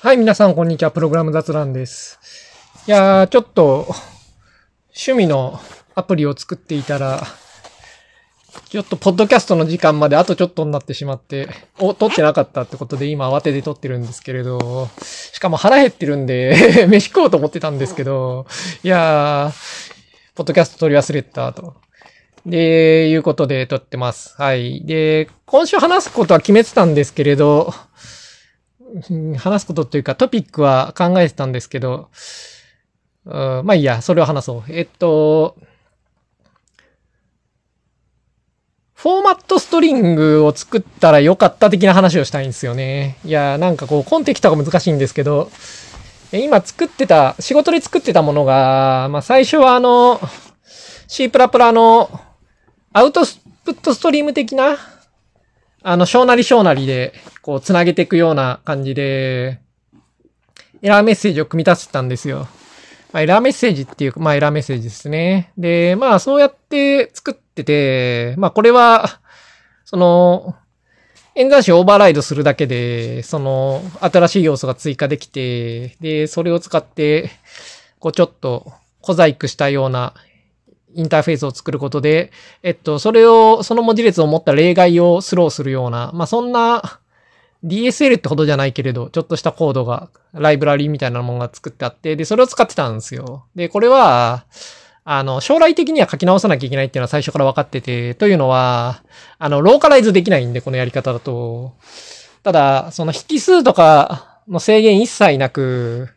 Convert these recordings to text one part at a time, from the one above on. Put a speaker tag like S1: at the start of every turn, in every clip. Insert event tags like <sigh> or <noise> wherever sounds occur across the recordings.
S1: はい、皆さん、こんにちは。プログラム雑談です。いやー、ちょっと、趣味のアプリを作っていたら、ちょっと、ポッドキャストの時間まであとちょっとになってしまって、お、撮ってなかったってことで、今慌てて撮ってるんですけれど、しかも腹減ってるんで、<laughs> 飯食おうと思ってたんですけど、いやー、ポッドキャスト撮り忘れたと。で、いうことで撮ってます。はい。で、今週話すことは決めてたんですけれど、話すことというかトピックは考えてたんですけど、うんまあいいや、それを話そう。えっと、フォーマットストリングを作ったらよかった的な話をしたいんですよね。いや、なんかこう、コンテキとか難しいんですけど、今作ってた、仕事で作ってたものが、まあ最初はあの、C++ プラプラのアウトプットストリーム的な、あの、小なり小なりで、こう、つなげていくような感じで、エラーメッセージを組み立てたんですよ。まあ、エラーメッセージっていうか、まあ、エラーメッセージですね。で、まあ、そうやって作ってて、まあ、これは、その、演算子をオーバーライドするだけで、その、新しい要素が追加できて、で、それを使って、こう、ちょっと、小細工したようなインターフェースを作ることで、えっと、それを、その文字列を持った例外をスローするような、まあ、そんな DSL ってほどじゃないけれど、ちょっとしたコードが、ライブラリーみたいなものが作ってあって、で、それを使ってたんですよ。で、これは、あの、将来的には書き直さなきゃいけないっていうのは最初から分かってて、というのは、あの、ローカライズできないんで、このやり方だと。ただ、その引数とかの制限一切なく、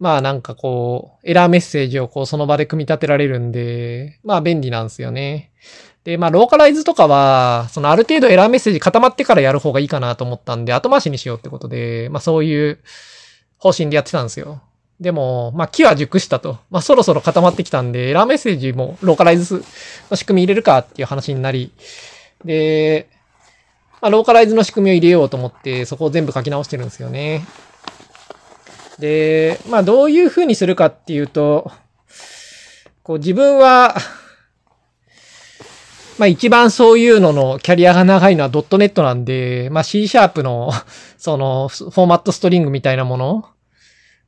S1: まあなんかこう、エラーメッセージをこうその場で組み立てられるんで、まあ便利なんですよね。で、まあローカライズとかは、そのある程度エラーメッセージ固まってからやる方がいいかなと思ったんで、後回しにしようってことで、まあそういう方針でやってたんですよ。でも、まあ木は熟したと。まあそろそろ固まってきたんで、エラーメッセージもローカライズの仕組み入れるかっていう話になり、で、まあローカライズの仕組みを入れようと思って、そこを全部書き直してるんですよね。で、まあどういう風にするかっていうと、こう自分は、まあ一番そういうののキャリアが長いのはドットネットなんで、まあ C シャープのそのフォーマットストリングみたいなもの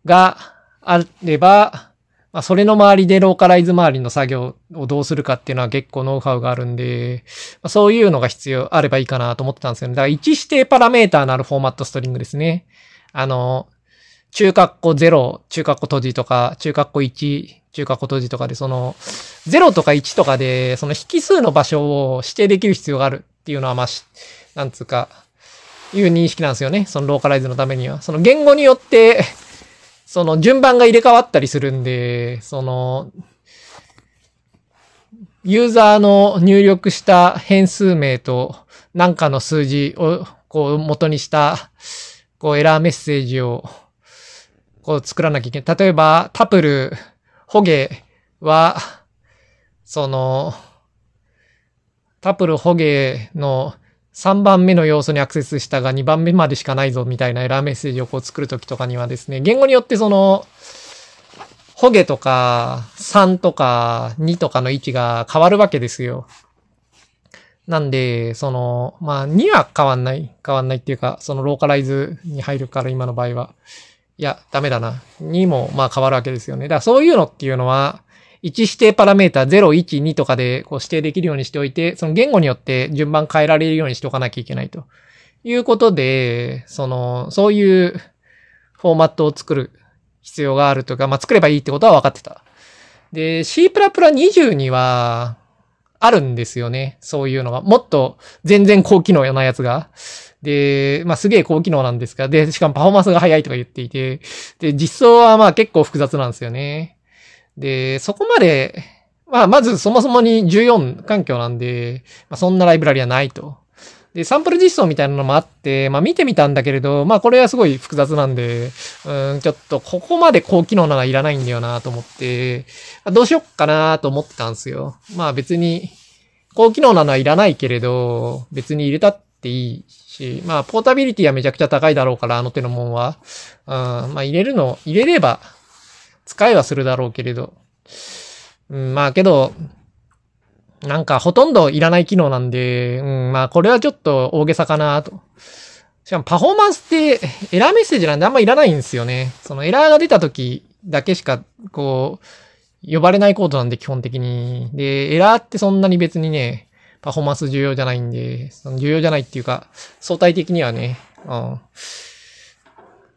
S1: があれば、まあそれの周りでローカライズ周りの作業をどうするかっていうのは結構ノウハウがあるんで、まあ、そういうのが必要あればいいかなと思ってたんですよね。だから一指定パラメーターのあるフォーマットストリングですね。あの、中括弧0、中括弧閉じとか、中括弧1、中括弧閉じとかで、その、0とか1とかで、その引数の場所を指定できる必要があるっていうのは、まあ、しなんつうか、いう認識なんですよね。そのローカライズのためには。その言語によって、その順番が入れ替わったりするんで、その、ユーザーの入力した変数名と何かの数字をこう元にした、こうエラーメッセージをこう作らなきゃいけない。例えば、タプル、ホゲは、その、タプル、ホゲの3番目の要素にアクセスしたが2番目までしかないぞみたいなエラーメッセージをこう作るときとかにはですね、言語によってその、ホゲとか3とか2とかの位置が変わるわけですよ。なんで、その、まあ2は変わんない。変わんないっていうか、そのローカライズに入るから今の場合は。いや、ダメだな。2もまあ変わるわけですよね。だからそういうのっていうのは、1指定パラメータ0、1、2とかでこう指定できるようにしておいて、その言語によって順番変えられるようにしておかなきゃいけないということで、その、そういうフォーマットを作る必要があるというか、まあ作ればいいってことは分かってた。で、C++20 には、あるんですよね。そういうのが。もっと全然高機能なやつが。で、まあ、すげえ高機能なんですが、で、しかもパフォーマンスが速いとか言っていて、で、実装はまあ結構複雑なんですよね。で、そこまで、まあ、まずそもそもに14環境なんで、まあ、そんなライブラリはないと。で、サンプル実装みたいなのもあって、まあ見てみたんだけれど、まあこれはすごい複雑なんで、うん、ちょっとここまで高機能なのはいらないんだよなと思って、どうしよっかなと思ってたんですよ。まあ別に、高機能なのはいらないけれど、別に入れたっていいし、まあポータビリティはめちゃくちゃ高いだろうから、あの手のもんは。うん、まあ入れるの、入れれば、使いはするだろうけれど。うん、まあけど、なんかほとんどいらない機能なんで、うん、まあこれはちょっと大げさかなとしかもパフォーマンスってエラーメッセージなんであんまいらないんですよね。そのエラーが出た時だけしか、こう、呼ばれないコードなんで基本的に。で、エラーってそんなに別にね、パフォーマンス重要じゃないんで、重要じゃないっていうか、相対的にはね、うん。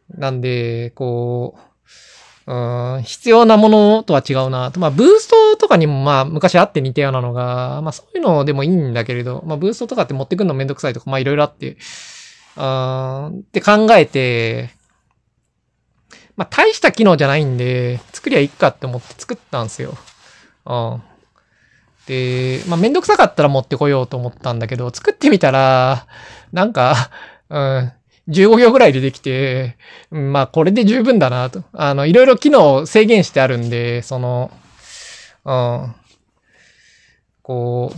S1: なんで、こう、うん、必要なものとは違うなと。まあ、ブーストとかにもまあ、昔あって似たようなのが、まあ、そういうのでもいいんだけれど、まあ、ブーストとかって持ってくるのめんどくさいとか、まあ、いろいろあって、あって考えて、まあ、大した機能じゃないんで、作りゃいいかって思って作ったんですよ。うん。で、まあ、めんどくさかったら持ってこようと思ったんだけど、作ってみたら、なんか、うん、15行ぐらいでできて、まあこれで十分だなと。あの、いろいろ機能制限してあるんで、その、うん、こう、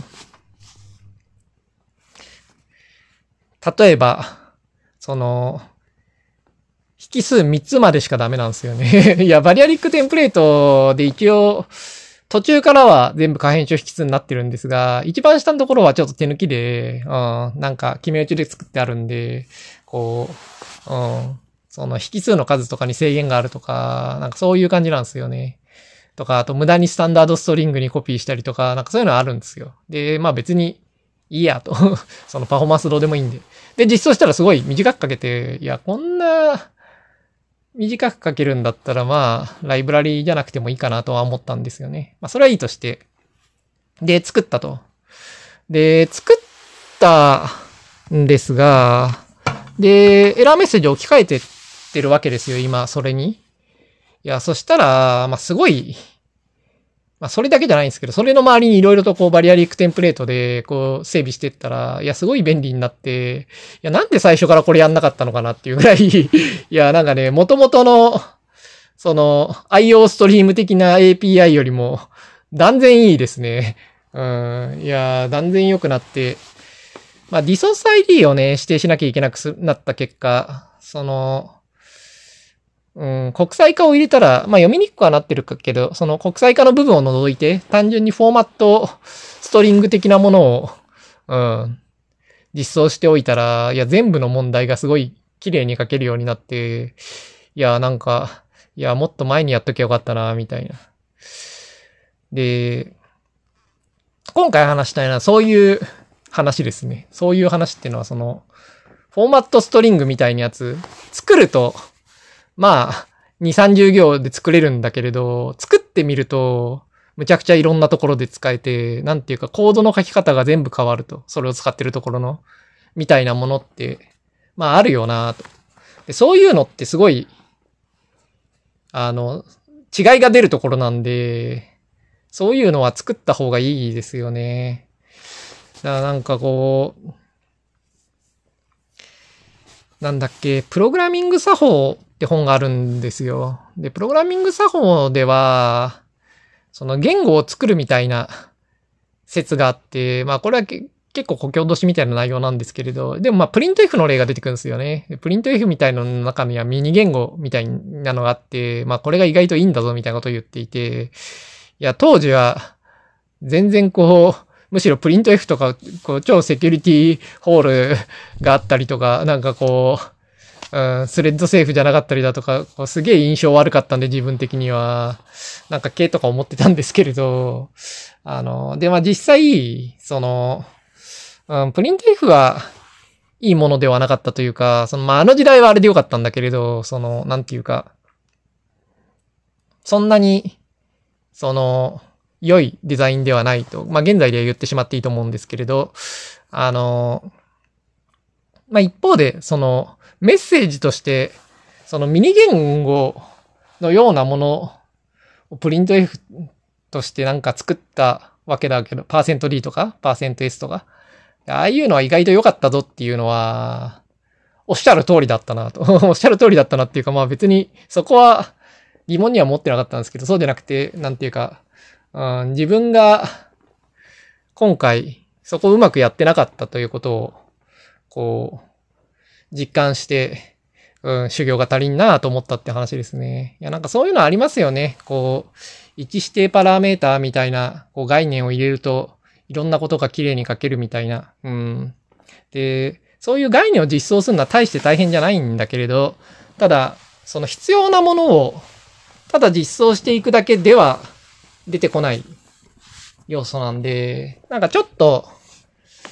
S1: 例えば、その、引数3つまでしかダメなんですよね <laughs> いや、バリアリックテンプレートで一応、途中からは全部可変種引数になってるんですが、一番下のところはちょっと手抜きで、うん、なんか決め打ちで作ってあるんで、こう、うん、その引数の数とかに制限があるとか、なんかそういう感じなんですよね。とか、あと無駄にスタンダードストリングにコピーしたりとか、なんかそういうのあるんですよ。で、まあ別にいいやと。<laughs> そのパフォーマンスどうでもいいんで。で、実装したらすごい短く書けて、いや、こんな短く書けるんだったら、まあ、ライブラリーじゃなくてもいいかなとは思ったんですよね。まあ、それはいいとして。で、作ったと。で、作ったんですが、で、エラーメッセージ置き換えてってるわけですよ、今、それに。いや、そしたら、まあ、すごい、まあ、それだけじゃないんですけど、それの周りにいろいろとこうバリアリックテンプレートでこう整備してったら、いや、すごい便利になって、いや、なんで最初からこれやんなかったのかなっていうぐらいいや、なんかね、元々の、その、IO ストリーム的な API よりも、断然いいですね。うん。いや、断然良くなって、まあ、リソース ID をね、指定しなきゃいけなくなった結果、その、うん、国際化を入れたら、まあ読みにくくはなってるけど、その国際化の部分を除いて、単純にフォーマット、ストリング的なものを、うん、実装しておいたら、いや、全部の問題がすごい綺麗に書けるようになって、いや、なんか、いや、もっと前にやっときゃよかったな、みたいな。で、今回話したいのはそういう話ですね。そういう話っていうのは、その、フォーマットストリングみたいなやつ、作ると、まあ、2、30行で作れるんだけれど、作ってみると、むちゃくちゃいろんなところで使えて、なんていうかコードの書き方が全部変わると。それを使ってるところの、みたいなものって、まああるよなと。でそういうのってすごい、あの、違いが出るところなんで、そういうのは作った方がいいですよね。だからなんかこう、なんだっけ、プログラミング作法って本があるんですよ。で、プログラミング作法では、その言語を作るみたいな説があって、まあこれは結構故郷しみたいな内容なんですけれど、でもまあプリント F の例が出てくるんですよね。プリント F みたいのの中にはミニ言語みたいなのがあって、まあこれが意外といいんだぞみたいなことを言っていて、いや当時は全然こう、むしろプリント F とか、こう、超セキュリティホールがあったりとか、なんかこう、うん、スレッドセーフじゃなかったりだとか、こうすげえ印象悪かったんで自分的には、なんか系とか思ってたんですけれど、あの、で、まあ実際、その、うん、プリント F はいいものではなかったというか、その、まああの時代はあれでよかったんだけれど、その、なんていうか、そんなに、その、良いデザインではないと、まあ現在では言ってしまっていいと思うんですけれど、あの、まあ一方で、その、メッセージとして、そのミニ言語のようなものをプリント F としてなんか作ったわけだけど、パーセント %D とか、パーセント %S とか、ああいうのは意外と良かったぞっていうのは、おっしゃる通りだったなと。<laughs> おっしゃる通りだったなっていうか、まあ別にそこは疑問には持ってなかったんですけど、そうじゃなくて、なんていうか、うん、自分が今回そこをうまくやってなかったということを、こう、実感して、うん、修行が足りんなと思ったって話ですね。いや、なんかそういうのありますよね。こう、位置指定パラメーターみたいな、こう概念を入れると、いろんなことが綺麗に書けるみたいな。うん。で、そういう概念を実装するのは大して大変じゃないんだけれど、ただ、その必要なものを、ただ実装していくだけでは出てこない要素なんで、なんかちょっと、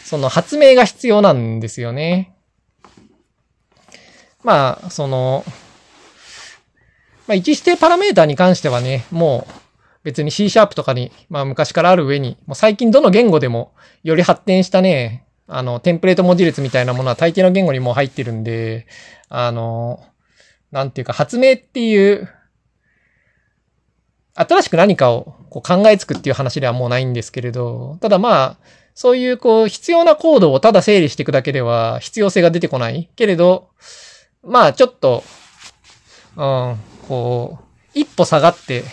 S1: その発明が必要なんですよね。まあ、その、まあ、一指定パラメータに関してはね、もう別に C シャープとかに、まあ昔からある上に、もう最近どの言語でもより発展したね、あの、テンプレート文字列みたいなものは大抵の言語にもう入ってるんで、あの、なんていうか発明っていう、新しく何かをこう考えつくっていう話ではもうないんですけれど、ただまあ、そういうこう必要なコードをただ整理していくだけでは必要性が出てこない。けれど、まあちょっと、うん、こう、一歩下がって、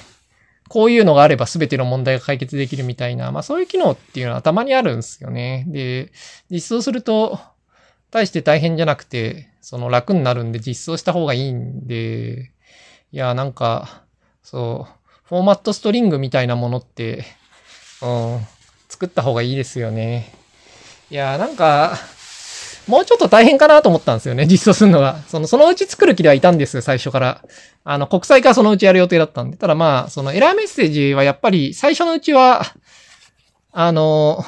S1: こういうのがあれば全ての問題が解決できるみたいな、まあそういう機能っていうのはたまにあるんですよね。で、実装すると、大して大変じゃなくて、その楽になるんで実装した方がいいんで、いや、なんか、そう、フォーマットストリングみたいなものって、うん、作った方がいいですよね。いや、なんか、もうちょっと大変かなと思ったんですよね、実装するのが。その、そのうち作る気ではいたんです、最初から。あの、国際化そのうちやる予定だったんで。ただまあ、そのエラーメッセージはやっぱり最初のうちは、あの、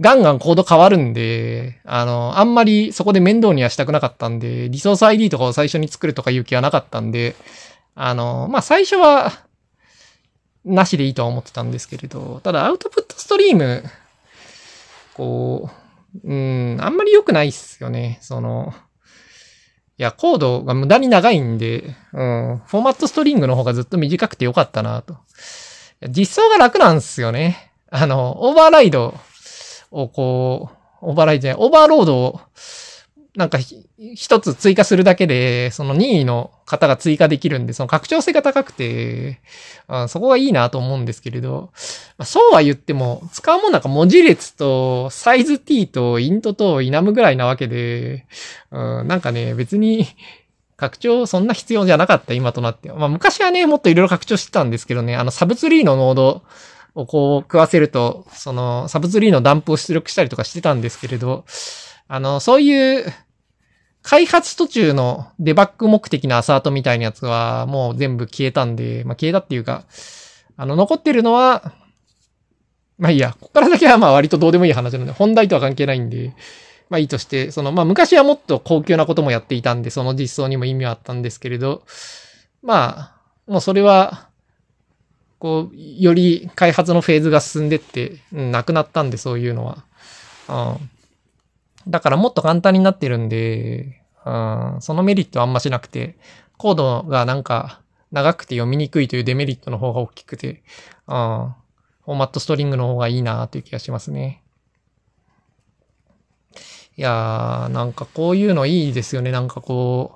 S1: ガンガンコード変わるんで、あの、あんまりそこで面倒にはしたくなかったんで、リソース ID とかを最初に作るとかいう気はなかったんで、あの、まあ最初は、なしでいいとは思ってたんですけれど、ただアウトプットストリーム、こう、うん、あんまり良くないっすよね。その、いや、コードが無駄に長いんで、うん、フォーマットストリングの方がずっと短くて良かったなと。実装が楽なんですよね。あの、オーバーライドをこう、オーバーライドじゃない、オーバーロードをなんか一つ追加するだけで、その任意の型が追加できるんで、その拡張性が高くて、あそこがいいなと思うんですけれど、まあ、そうは言っても、使うものなんか文字列とサイズ t と int と enum ぐらいなわけで、うん、なんかね、別に拡張そんな必要じゃなかった、今となって。まあ昔はね、もっといろいろ拡張してたんですけどね、あのサブツリーのノード、をこう食わせると、そのサブツリーのダンプを出力したりとかしてたんですけれど、あの、そういう、開発途中のデバッグ目的のアサートみたいなやつはもう全部消えたんで、まあ消えたっていうか、あの、残ってるのは、まあいいや、ここからだけはまあ割とどうでもいい話なので、本題とは関係ないんで、まあいいとして、その、まあ昔はもっと高級なこともやっていたんで、その実装にも意味はあったんですけれど、まあ、もうそれは、こう、より開発のフェーズが進んでって、うん、なくなったんで、そういうのは。うんだからもっと簡単になってるんで、うん、そのメリットはあんましなくて、コードがなんか長くて読みにくいというデメリットの方が大きくて、うん、フォーマットストリングの方がいいなという気がしますね。いやー、なんかこういうのいいですよね。なんかこ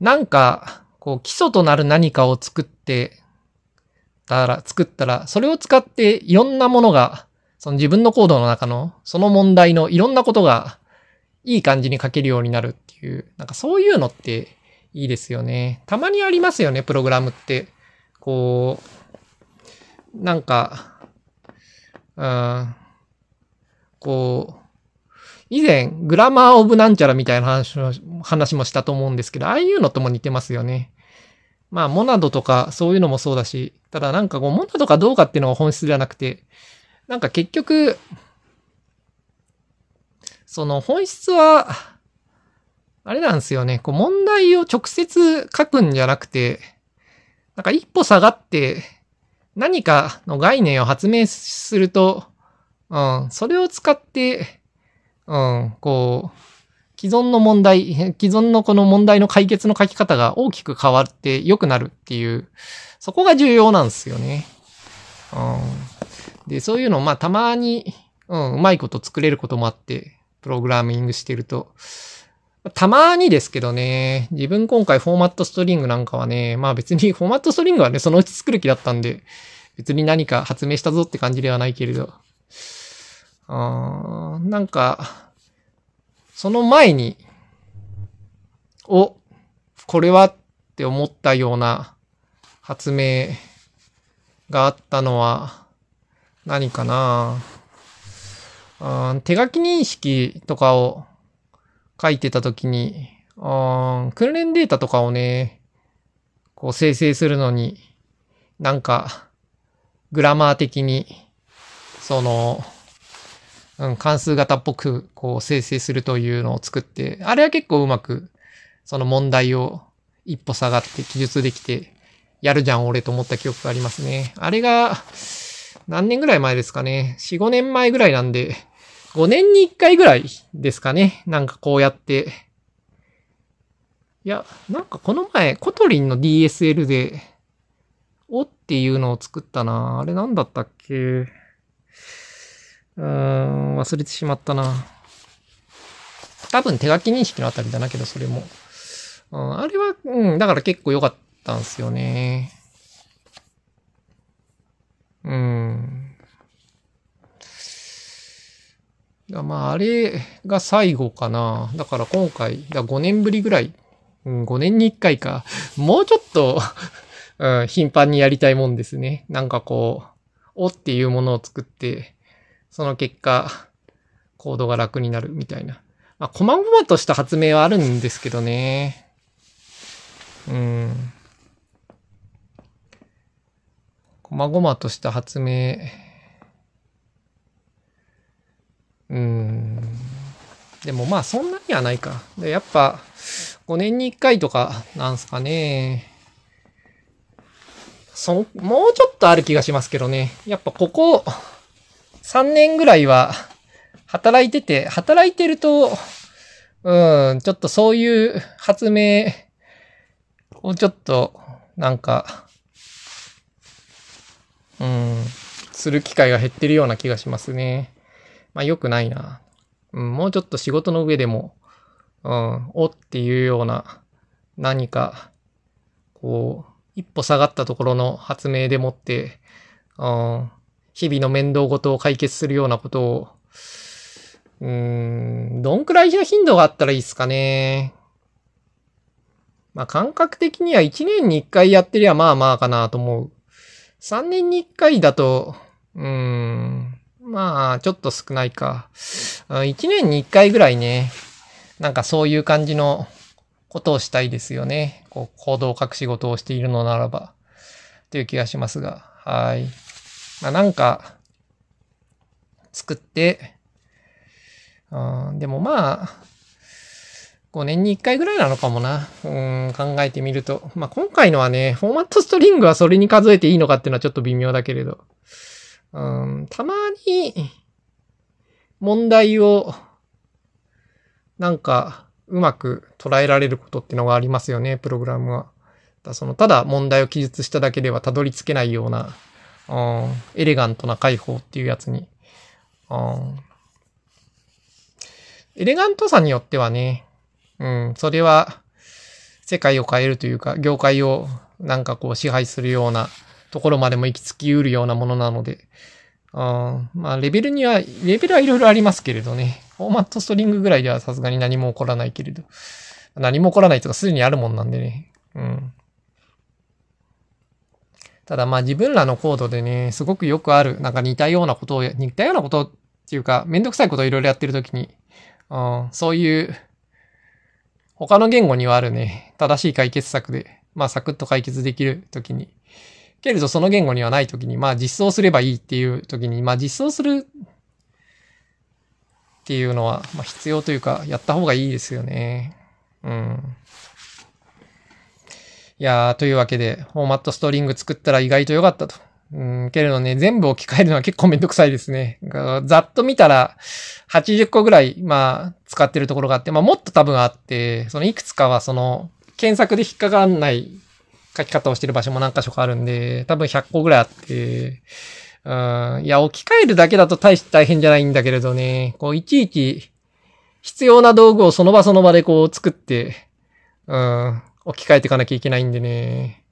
S1: う、なんか、こう基礎となる何かを作ってたら、作ったら、それを使っていろんなものがその自分のコードの中の、その問題のいろんなことがいい感じに書けるようになるっていう、なんかそういうのっていいですよね。たまにありますよね、プログラムって。こう、なんか、うん、こう、以前、グラマーオブなんちゃらみたいな話話もしたと思うんですけど、ああいうのとも似てますよね。まあ、モナドとかそういうのもそうだし、ただなんかこう、モナドかどうかっていうのが本質ではなくて、なんか結局、その本質は、あれなんですよね。こう問題を直接書くんじゃなくて、なんか一歩下がって何かの概念を発明すると、うん、それを使って、うん、こう、既存の問題、既存のこの問題の解決の書き方が大きく変わって良くなるっていう、そこが重要なんですよね。うん。で、そういうのをまあたまに、うん、うまいこと作れることもあって、プログラミングしてると。たまにですけどね、自分今回フォーマットストリングなんかはね、まあ別にフォーマットストリングはね、そのうち作る気だったんで、別に何か発明したぞって感じではないけれど、あなんか、その前に、お、これはって思ったような発明があったのは、何かなうん、手書き認識とかを書いてたときに、うん、訓練データとかをね、こう生成するのに、なんか、グラマー的に、その、うん、関数型っぽく、こう生成するというのを作って、あれは結構うまく、その問題を一歩下がって記述できて、やるじゃん俺と思った記憶がありますね。あれが、何年ぐらい前ですかね。4、5年前ぐらいなんで、5年に1回ぐらいですかね。なんかこうやって。いや、なんかこの前、 Kotlin の DSL で、おっていうのを作ったな。あれなんだったっけうーん、忘れてしまったな。多分手書き認識のあたりだなけど、それも。うん、あれは、うん、だから結構良かったんすよね。うん。まあ、あれが最後かな。だから今回、だ5年ぶりぐらい、うん、5年に1回か。もうちょっと <laughs> うん、頻繁にやりたいもんですね。なんかこう、おっていうものを作って、その結果、コードが楽になるみたいな。まあ、細々とした発明はあるんですけどね。うん。細々とした発明。うん。でもまあそんなにはないか。でやっぱ5年に1回とかなんすかね。そ、もうちょっとある気がしますけどね。やっぱここ3年ぐらいは働いてて、働いてると、うん、ちょっとそういう発明をちょっとなんかうん、する機会が減ってるような気がしますね。まあ良くないな。うん、もうちょっと仕事の上でも、うん、おっていうような何か、こう、一歩下がったところの発明でもって、うん、日々の面倒ごとを解決するようなことを、うーん、どんくらいの頻度があったらいいですかね。まあ感覚的には1年に1回やってりゃまあまあかなと思う。3年に1回だと、うーん、まあ、ちょっと少ないか。1年に1回ぐらいね、なんかそういう感じのことをしたいですよね。こう、行動を書く仕事をしているのならば。という気がしますが。はい。まあ、なんか、作って、うん、でもまあ、5年に1回ぐらいなのかもな。うん、考えてみると。まあ、今回のはね、フォーマットストリングはそれに数えていいのかっていうのはちょっと微妙だけれど。うん、たまに、問題を、なんか、うまく捉えられることってのがありますよね、プログラムは。だその、ただ問題を記述しただけではたどり着けないような、うん、エレガントな解放っていうやつに。うん、エレガントさによってはね、うん、それは、世界を変えるというか、業界をなんかこう支配するようなところまでも行き着きうるようなものなので、うん、まあ、レベルには、レベルはいろいろありますけれどね。フォーマットストリングぐらいではさすがに何も起こらないけれど。何も起こらないとかすでにあるもんなんでね。うん。ただまあ自分らのコードでね、すごくよくある、なんか似たようなことを、似たようなことっていうか、めんどくさいことをいろいろやってるときに、うん、そういう他の言語にはあるね、正しい解決策で、まあサクッと解決できるときに、けれどその言語にはないときに、まあ実装すればいいっていうときに、まあ実装するっていうのは、まあ必要というか、やった方がいいですよね。うん。いやー、というわけで、フォーマットストリング作ったら意外と良かったと。うん、けれどね、全部置き換えるのは結構めんどくさいですね。ざっと見たら、80個ぐらい、まあ、使ってるところがあって、まあ、もっと多分あって、そのいくつかはその、検索で引っかかんない書き方をしてる場所も何箇所かあるんで、多分100個ぐらいあって、うん、いや、置き換えるだけだと大して大変じゃないんだけれどね、こう、いちいち、必要な道具をその場その場でこう作って、うん、置き換えていかなきゃいけないんでね。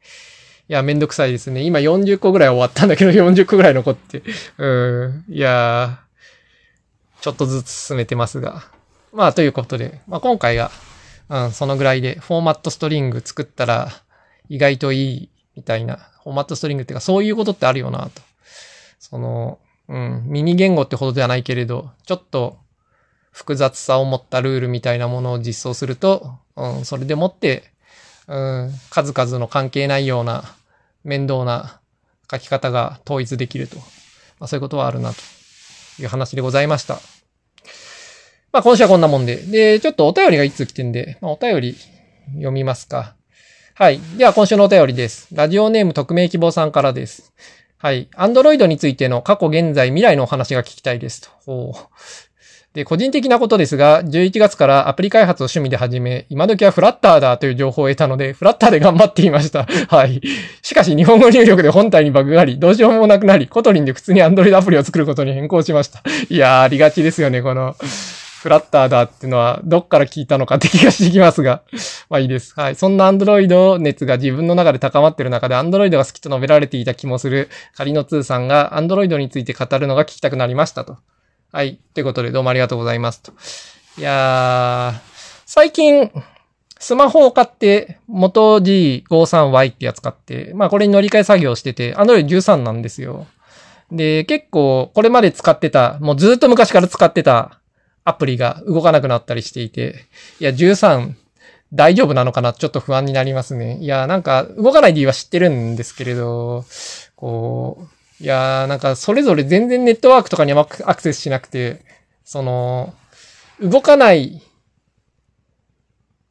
S1: いや、めんどくさいですね。今40個ぐらい終わったんだけど、<laughs> 40個ぐらい残って。うん。いやちょっとずつ進めてますが。まあ、ということで、まあ今回は、うん、そのぐらいで、フォーマットストリング作ったら、意外といい、みたいな。フォーマットストリングっていうか、そういうことってあるよな、と。その、うん、ミニ言語ってほどではないけれど、ちょっと複雑さを持ったルールみたいなものを実装すると、うん、それでもって、うん、数々の関係ないような面倒な書き方が統一できると。まあ、そういうことはあるなという話でございました。まあ今週はこんなもんで。で、ちょっとお便りがいつ来てんで、まあ、お便り読みますか。はい。では今週のお便りです。ラジオネーム匿名希望さんからです。はい。アンドロイドについての過去、現在、未来のお話が聞きたいですと。で、個人的なことですが、11月からアプリ開発を趣味で始め、今時はフラッターだという情報を得たので、フラッターで頑張っていました。<laughs> はい。しかし、日本語入力で本体にバグがあり、どうしようもなくなり、 Kotlin で普通に Android アプリを作ることに変更しました。<laughs> いやー、ありがちですよね、この、フラッターだっていうのは、どっから聞いたのかって気がしてきますが。<laughs> まあいいです。はい。そんな Android 熱が自分の中で高まってる中で、Android が好きと述べられていた気もする、カリノ2さんが Android について語るのが聞きたくなりましたと。はい。ということで、どうもありがとうございますと。いやー、最近、スマホを買って、元 G53Y ってやつ買って、まあこれに乗り換え作業してて、Android 13なんですよ。で、結構、これまで使ってた、もうずっと昔から使ってたアプリが動かなくなったりしていて、いや、13、大丈夫なのかな？ちょっと不安になりますね。いや、なんか、動かない理由は知ってるんですけれど、こう、いやー、なんかそれぞれ全然ネットワークとかにアクセスしなくて、その、動かない、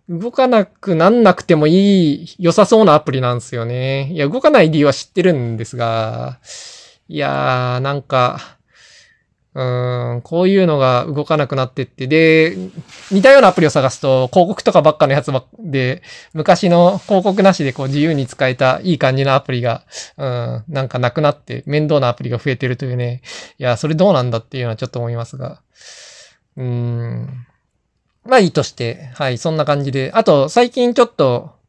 S1: 動かなくなんなくてもいい、良さそうなアプリなんですよね。いや、動かない理由は知ってるんですが、いやー、なんか、うん、こういうのが動かなくなってって、で、似たようなアプリを探すと、広告とかばっかのやつばで、昔の広告なしでこう自由に使えたいい感じのアプリが、うん、なんかなくなって面倒なアプリが増えてるというね。いや、それどうなんだっていうのはちょっと思いますが。うん。まあいいとして、はい、そんな感じで。あと、最近ちょっと、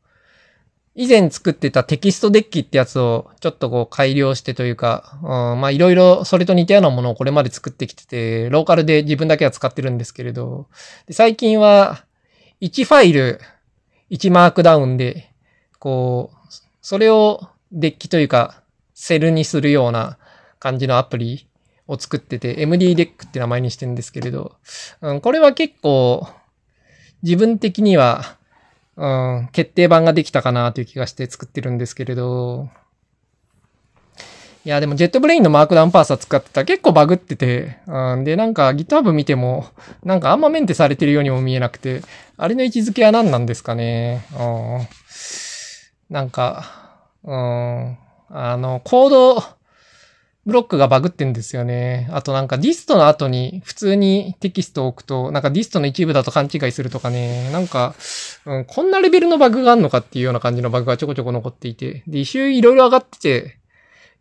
S1: 以前作ってたテキストデッキってやつをちょっとこう改良してというか、うん、まあいろいろそれと似たようなものをこれまで作ってきてて、ローカルで自分だけは使ってるんですけれど、最近は1ファイル、1マークダウンで、こう、それをデッキというか、セルにするような感じのアプリを作ってて、MD デックって名前にしてるんですけれど、うん、これは結構、自分的には、うん、決定版ができたかなという気がして作ってるんですけれど、いや、でも JetBrains の Markdown パーサー使ってたら結構バグってて、うん、で、なんか GitHub 見ても、なんかあんまメンテされてるようにも見えなくて、あれの位置づけは何なんですかね。うん、なんか、うん、あの、コード、ブロックがバグってんですよね。あとなんかリストの後に普通にテキストを置くと、なんかリストの一部だと勘違いするとかね、なんか、うん、こんなレベルのバグがあんのかっていうような感じのバグがちょこちょこ残っていて、で、 issue いろいろ上がってて、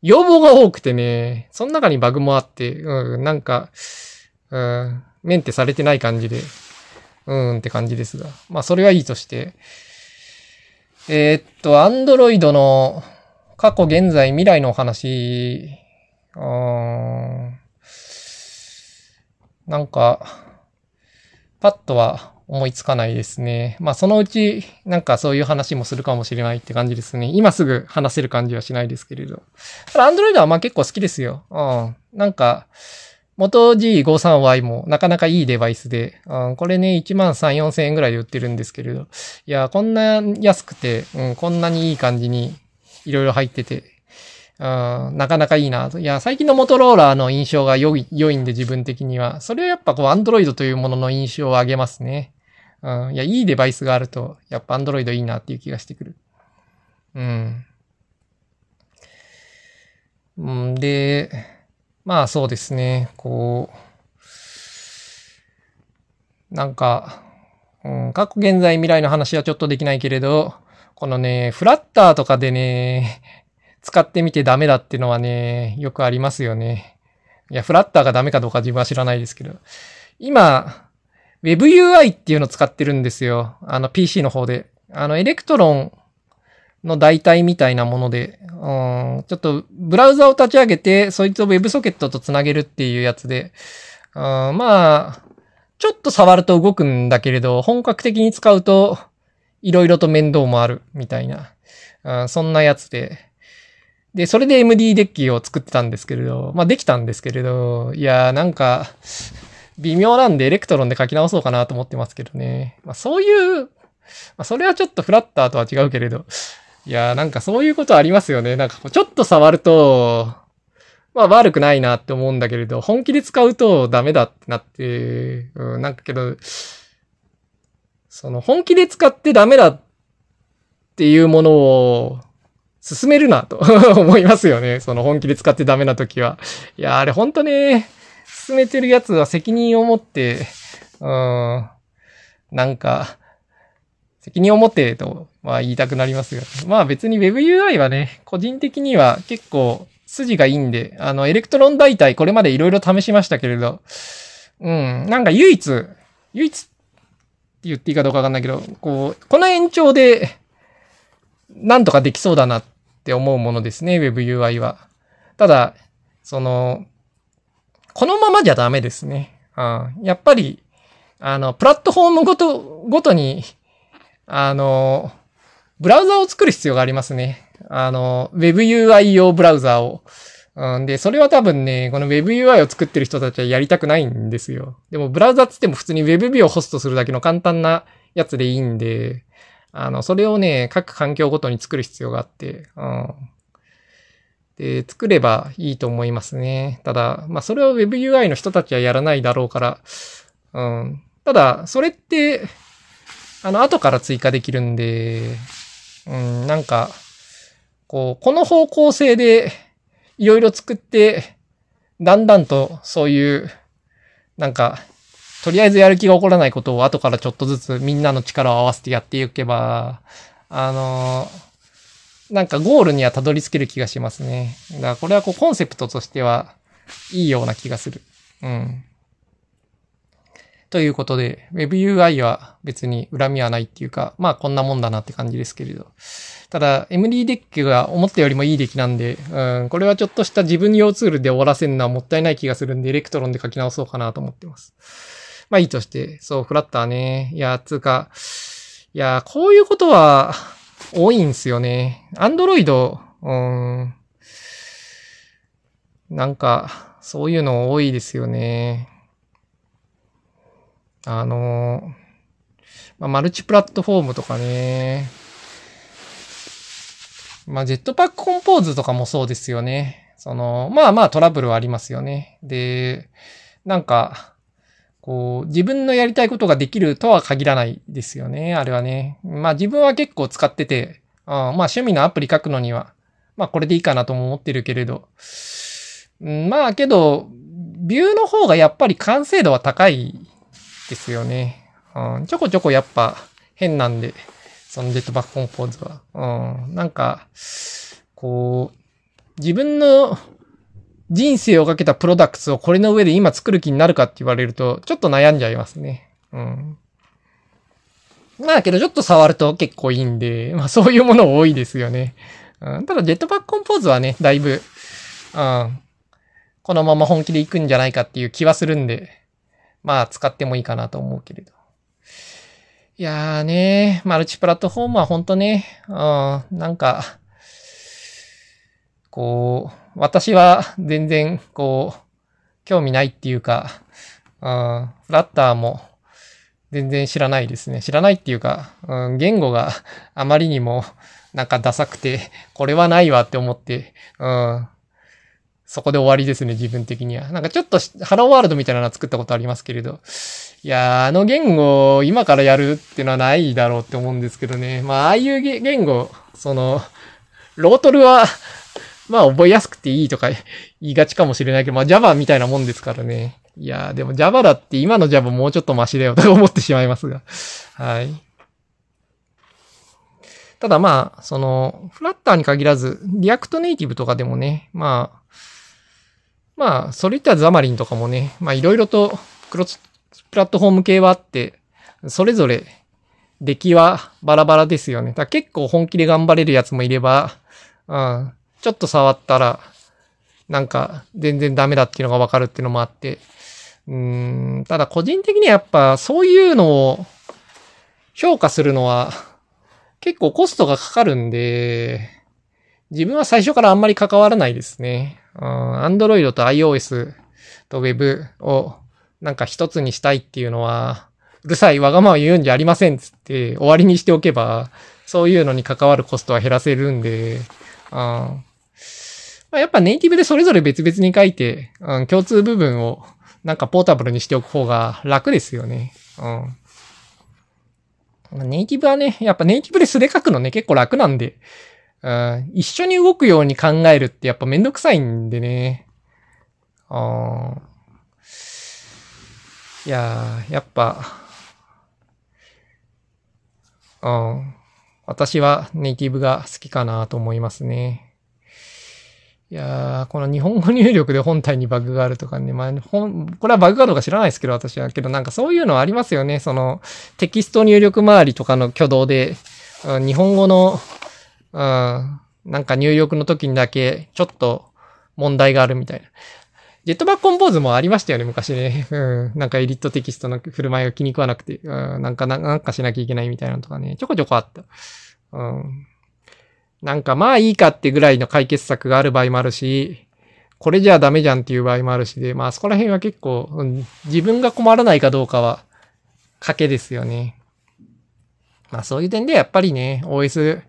S1: 要望が多くてね、その中にバグもあって、うん、なんか、うん、メンテされてない感じで、うんって感じですが。まあ、それはいいとして。えー、っと、アンドロイドの過去、現在、未来のお話うん。なんか、パッとは思いつかないですね。まあそのうち、なんかそういう話もするかもしれないって感じですね。今すぐ話せる感じはしないですけれど。ただ、アンドロイドはまあ結構好きですよ。うん。なんか、元 G53Y もなかなかいいデバイスで、うん、これね、1万3、4千円ぐらいで売ってるんですけれど。いや、こんな安くて、うん、こんなにいい感じにいろいろ入ってて、うん、なかなかいいなと。いや、最近のモトローラーの印象が良い、良いんで自分的には。それはやっぱこう、アンドロイドというものの印象を上げますね。うん。いや、いいデバイスがあると、やっぱアンドロイドいいなっていう気がしてくる。うん。ん、で、まあそうですね、こう、なんか、うん、過去現在未来の話はちょっとできないけれど、このね、フラッターとかでね、使ってみてダメだっていうのはね、よくありますよね。いや、フラッターがダメかどうか自分は知らないですけど。今、WebUI っていうのを使ってるんですよ。あの PC の方で。あの、 Electronの代替みたいなもので、うん、ちょっとブラウザを立ち上げて、そいつを WebSocket とつなげるっていうやつで、うん、まあ、ちょっと触ると動くんだけれど、本格的に使うと、いろいろと面倒もあるみたいな、うん、そんなやつで、で、それで MD デッキを作ってたんですけれど、まあできたんですけれど、いやーなんか、微妙なんで Electron で書き直そうかなと思ってますけどね。まあそういう、まあそれはちょっとフラッターとは違うけれど、いやーなんかそういうことありますよね。なんかちょっと触ると、まあ悪くないなって思うんだけれど、本気で使うとダメだってなって、うん、なんかけど、その本気で使ってダメだっていうものを進めるなと <laughs> 思いますよね。その本気で使ってダメな時は。いや、あれほんとね、進めてるやつは責任を持って、うん、なんか、責任を持ってと、まあ言いたくなりますよ。まあ別に WebUI はね、個人的には結構筋がいいんで、あの、 Electron 代替これまでいろいろ試しましたけれど、うん、なんか唯一、唯一って言っていいかどうかわかんないけど、こう、この延長で、なんとかできそうだなっって思うものですね、WebUI は。ただ、その、このままじゃダメですね。うん、やっぱり、あの、プラットフォームごと、ごとに、あの、ブラウザを作る必要がありますね。あの、WebUI 用ブラウザを。うん、で、それは多分ね、この WebUI を作ってる人たちはやりたくないんですよ。でも、ブラウザつっても普通に WebV をホストするだけの簡単なやつでいいんで、あの、それをね、各環境ごとに作る必要があって、うん。で、作ればいいと思いますね。ただ、まあ、それを WebUI の人たちはやらないだろうから、うん。ただ、それって、あの、後から追加できるんで、うん、なんか、こう、この方向性で、いろいろ作って、だんだんと、そういう、なんか、とりあえずやる気が起こらないことを後からちょっとずつみんなの力を合わせてやっていけば、あのなんかゴールにはたどり着ける気がしますね。だからこれはこうコンセプトとしてはいいような気がする。うん。ということで、WebUI は別に恨みはないっていうか、まあこんなもんだなって感じですけれど。ただ、MD デッキが思ったよりもいいデッキなんで、うん、これはちょっとした自分用ツールで終わらせるのはもったいない気がするんで、 Electron で書き直そうかなと思ってます。まあいいとして、そう、フラッターね。いや、つうか、いや、こういうことは多いんすよね。アンドロイド、うん。なんか、そういうの多いですよね。あの、まあ、マルチプラットフォームとかね。まあ、ジェットパックコンポーズとかもそうですよね。その、まあまあトラブルはありますよね。で、なんか、こう、自分のやりたいことができるとは限らないですよね、あれはね。まあ自分は結構使ってて、うん、まあ趣味のアプリ書くのには、まあこれでいいかなとも思ってるけれど、まあけど、ビューの方がやっぱり完成度は高いですよね。うん、ちょこちょこやっぱ変なんで、そのジェットバックコンポーズは。うん、なんか、こう、自分の人生をかけたプロダクツをこれの上で今作る気になるかって言われると、ちょっと悩んじゃいますね。うん。まあけどちょっと触ると結構いいんで、まあそういうもの多いですよね。うん、ただジェットパックコンポーズはね、だいぶ、うん、このまま本気で行くんじゃないかっていう気はするんで、まあ使ってもいいかなと思うけれど。いやーね、マルチプラットフォームはほんとね、うん、なんか、こう、私は全然、こう、興味ないっていうか、うん、フラッターも全然知らないですね。知らないっていうか、うん、言語があまりにもなんかダサくて、これはないわって思って、うん、そこで終わりですね、自分的には。なんかちょっとハローワールドみたいなの作ったことありますけれど、いやー、あの言語を今からやるっていうのはないだろうって思うんですけどね。まあ、ああいう言語、その、ロートルはまあ覚えやすくていいとか <laughs> 言いがちかもしれないけど、まあ Java みたいなもんですからね。いやー、でも Java だって今の Java もうちょっとマシだよと思ってしまいますが。はい。ただまあ、その、フラッターに限らず、 React Native とかでもね、まあ、まあ、それ言ったら Xamarin とかもね、まあいろいろとクロスプラットフォーム系はあって、それぞれ出来はバラバラですよね。だ結構本気で頑張れるやつもいれば、うん、ちょっと触ったら、なんか全然ダメだっていうのがわかるっていうのもあって、うん、ただ個人的にはやっぱそういうのを評価するのは結構コストがかかるんで、自分は最初からあんまり関わらないですね。アンドロイドと iOS と Web をなんか一つにしたいっていうのは、うるさい、わがまま言うんじゃありませんっつって終わりにしておけば、そういうのに関わるコストは減らせるんで、あまあ、やっぱネイティブでそれぞれ別々に書いて、うん、共通部分をなんかポータブルにしておく方が楽ですよね。うん。ネイティブはね、やっぱネイティブで素で書くのね、結構楽なんで、うん、一緒に動くように考えるってやっぱめんどくさいんでね。あいやー、やっぱ、うん。私はネイティブが好きかなと思いますね。いやー、この日本語入力で本体にバグがあるとかね、まあ、本、これはバグかどうか知らないですけど、私は。けどなんかそういうのはありますよね。その、テキスト入力周りとかの挙動で、うん、日本語の、うん、なんか入力の時にだけ、ちょっと問題があるみたいな。ジェットバックコンポーズもありましたよね、昔ね。<laughs> うん。なんかエディットテキストの振る舞いが気に食わなくて、うん、なんか、なんかしなきゃいけないみたいなのとかね、ちょこちょこあった。うん。なんかまあいいかってぐらいの解決策がある場合もあるし、これじゃダメじゃんっていう場合もあるしで、まあそこら辺は結構、うん、自分が困らないかどうかは、賭けですよね。まあそういう点でやっぱりね、OS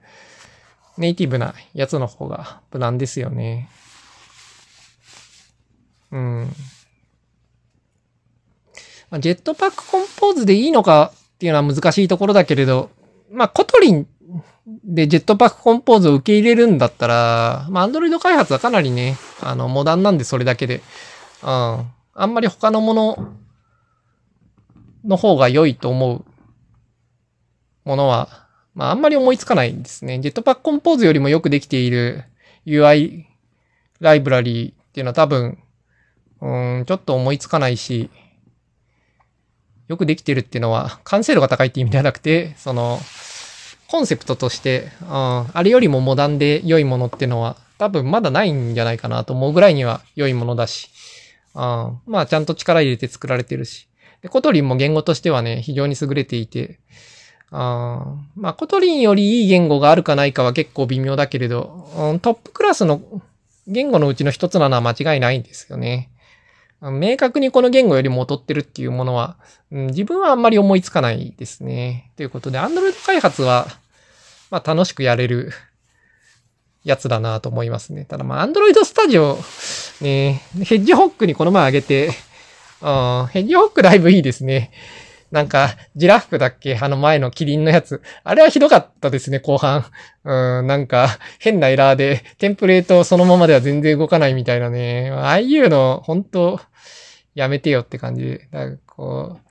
S1: ネイティブなやつの方が無難ですよね。うん。まあ、 Jetpack Compose でいいのかっていうのは難しいところだけれど、まあ Kotlin で、 Jetpack Compose を受け入れるんだったら、まあ、 Android 開発はかなりね、あの、モダンなんでそれだけで、うん。あんまり他のものの方が良いと思うものは、まあ、あんまり思いつかないんですね。ジェットパックコンポーズよりもよくできている UI ライブラリーっていうのは多分、うん、ちょっと思いつかないし、よくできてるっていうのは、完成度が高いって意味ではなくて、その、コンセプトとして、うん、あれよりもモダンで良いものってのは多分まだないんじゃないかなと思うぐらいには良いものだし、うん、まあちゃんと力入れて作られてるし。 Kotlin も言語としてはね、非常に優れていて、あまあ Kotlin よりいい言語があるかないかは結構微妙だけれど、うん、トップクラスの言語のうちの一つなのは間違いないんですよね。明確にこの言語よりも劣ってるっていうものは、うん、自分はあんまり思いつかないですね。ということで、Android 開発は、まあ楽しくやれるやつだなと思いますね。ただまあ、アンドロイドスタジオ、ね、ヘッジホックにこの前あげて、あヘッジホックだいぶいいですね。なんか、ジラッフだっけ？あの前のキリンのやつ。あれはひどかったですね、後半。うん、なんか、変なエラーで、テンプレートそのままでは全然動かないみたいなね。ああいうの、本当やめてよって感じで。だかこう、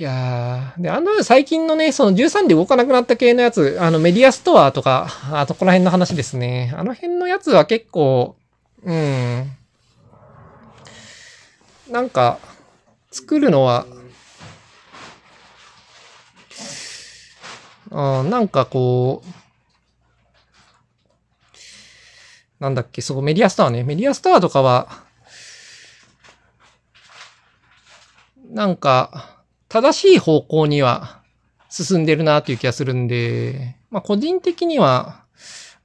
S1: いやー、で、アンドロイド最近のね、その13で動かなくなった系のやつ、あのメディアストアとか、あとこら辺の話ですね。あの辺のやつは結構、うん。なんか、作るのは、うん、なんかこう、なんだっけ、そう、メディアストアね。メディアストアとかは、なんか、正しい方向には進んでるなという気がするんで、まあ個人的には、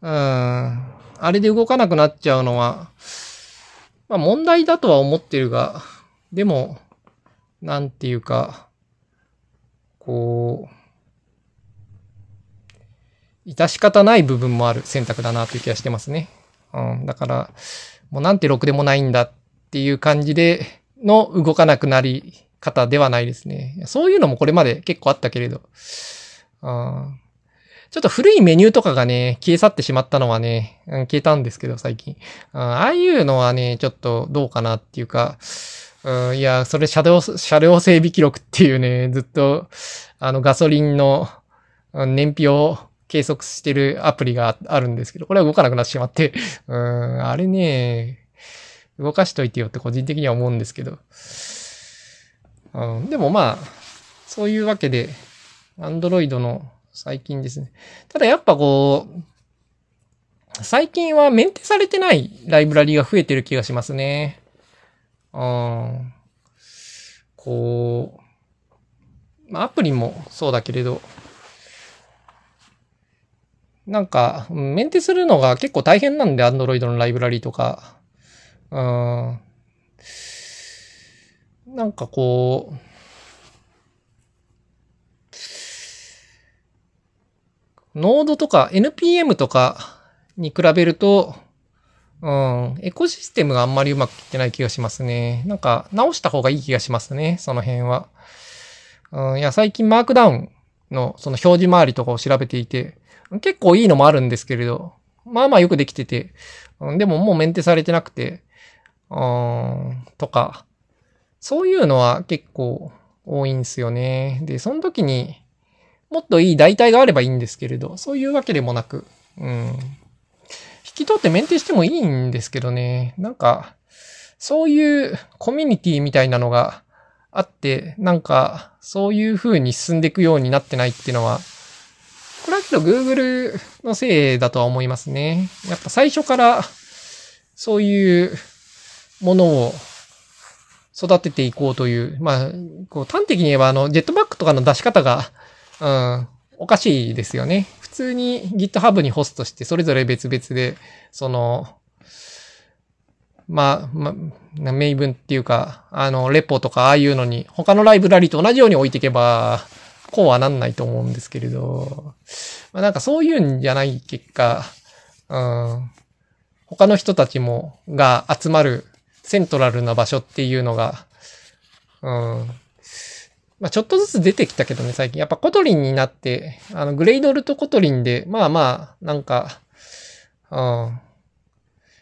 S1: うん、あれで動かなくなっちゃうのは、まあ問題だとは思ってるが、でも、なんていうか、こう、致し方ない部分もある選択だなという気がしてますね。うん、だから、もうなんてろくでもないんだっていう感じでの動かなくなり方ではないですね。そういうのもこれまで結構あったけれど。あちょっと古いメニューとかがね、消え去ってしまったのはね、消えたんですけど、最近。あああいうのはね、ちょっとどうかなっていうか、うん、いや、それ車両、車両整備記録っていうね、ずっと、あの、ガソリンの燃費を計測してるアプリがあるんですけど、これは動かなくなってしまって、うん、あれね、動かしといてよって個人的には思うんですけど。うん、でもまあ、そういうわけで、アンドロイドの最近ですね。ただやっぱこう、最近はメンテされてないライブラリが増えてる気がしますね。うん。こう、まあアプリもそうだけれど、なんか、メンテするのが結構大変なんで、Android のライブラリとか。うん。なんかこう、ノードとか NPM とかに比べると、うん、エコシステムがあんまりうまくいってない気がしますね。なんか直した方がいい気がしますね、その辺は。うん、いや、最近マークダウンのその表示周りとかを調べていて、結構いいのもあるんですけれど、まあまあよくできてて、うん、でももうメンテされてなくて、うん、とか、そういうのは結構多いんですよね。で、その時にもっといい代替があればいいんですけれど、そういうわけでもなく、うん。引き取ってメンテしてもいいんですけどね、なんか、そういうコミュニティみたいなのがあって、なんか、そういう風に進んでいくようになってないっていうのは、これはけど Google のせいだとは思いますね。やっぱ最初からそういうものを育てていこうという、まあ、こう端的に言えばあの、ジェットバックとかの出し方が、うん、おかしいですよね。普通に GitHub にホストしてそれぞれ別々で、その、まあ、まあ、名文っていうか、あの、レポとかああいうのに、他のライブラリと同じように置いていけば、こうはなんないと思うんですけれど、まあ、なんかそういうんじゃない結果、うん、他の人たちも、が集まるセントラルな場所っていうのが、うん、まあちょっとずつ出てきたけどね、最近。やっぱ Kotlin になって、あの、 Gradle と Kotlin で、まあまあ、なんか、うん、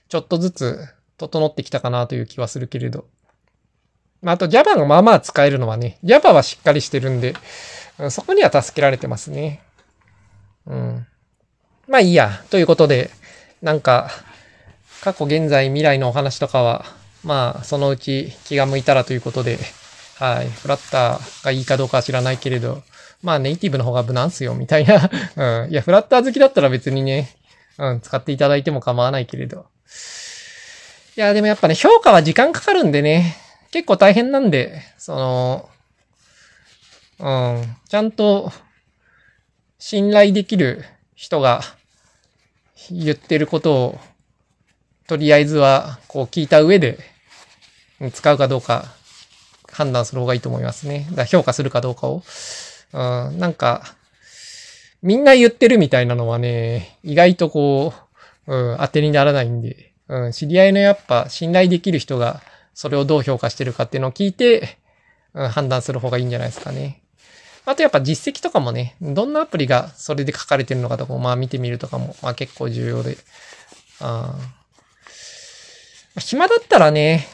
S1: ちょっとずつ整ってきたかなという気はするけれど。まあ、あと Java がまあまあ使えるのはね、Java はしっかりしてるんで、そこには助けられてますね。うん。まあいいや。ということで、なんか、過去、現在、未来のお話とかは、まあ、そのうち気が向いたらということで、はい。フラッターがいいかどうかは知らないけれど、まあ、ネイティブの方が無難すよ、みたいな。<laughs> うん。いや、フラッター好きだったら別にね、うん、使っていただいても構わないけれど。いや、でもやっぱね、評価は時間かかるんでね、結構大変なんで、その、うん、ちゃんと信頼できる人が言ってることを、とりあえずはこう聞いた上で使うかどうか判断する方がいいと思いますね。だ評価するかどうかを。うん、なんか、みんな言ってるみたいなのはね、意外とこう、うん、当てにならないんで、うん、知り合いのやっぱ信頼できる人がそれをどう評価してるかっていうのを聞いて、うん、判断する方がいいんじゃないですかね。あとやっぱ実績とかもね、どんなアプリがそれで書かれてるのかとかも、まあ見てみるとかも、まあ結構重要で。あ暇だったらね、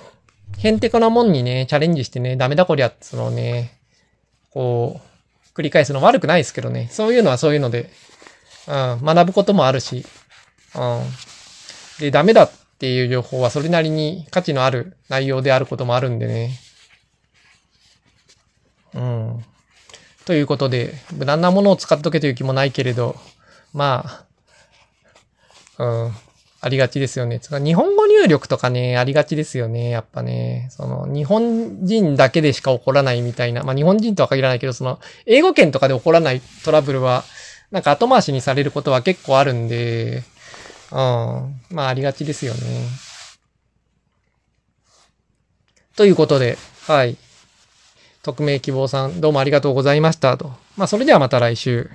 S1: へんてこなもんにね、チャレンジしてね、ダメだこりゃっつのね、こう、繰り返すの悪くないですけどね。そういうのはそういうので、うん、学ぶこともあるし、うん。で、ダメだっていう情報はそれなりに価値のある内容であることもあるんでね。うん。ということで、無難なものを使っとけという気もないけれど、まあ、うん、ありがちですよね。日本語入力とかね、ありがちですよね。やっぱね、その、日本人だけでしか起こらないみたいな、まあ日本人とは限らないけど、その、英語圏とかで起こらないトラブルは、なんか後回しにされることは結構あるんで、うん、まあありがちですよね。ということで、はい。匿名希望さん、どうもありがとうございました。と。まあ、それではまた来週。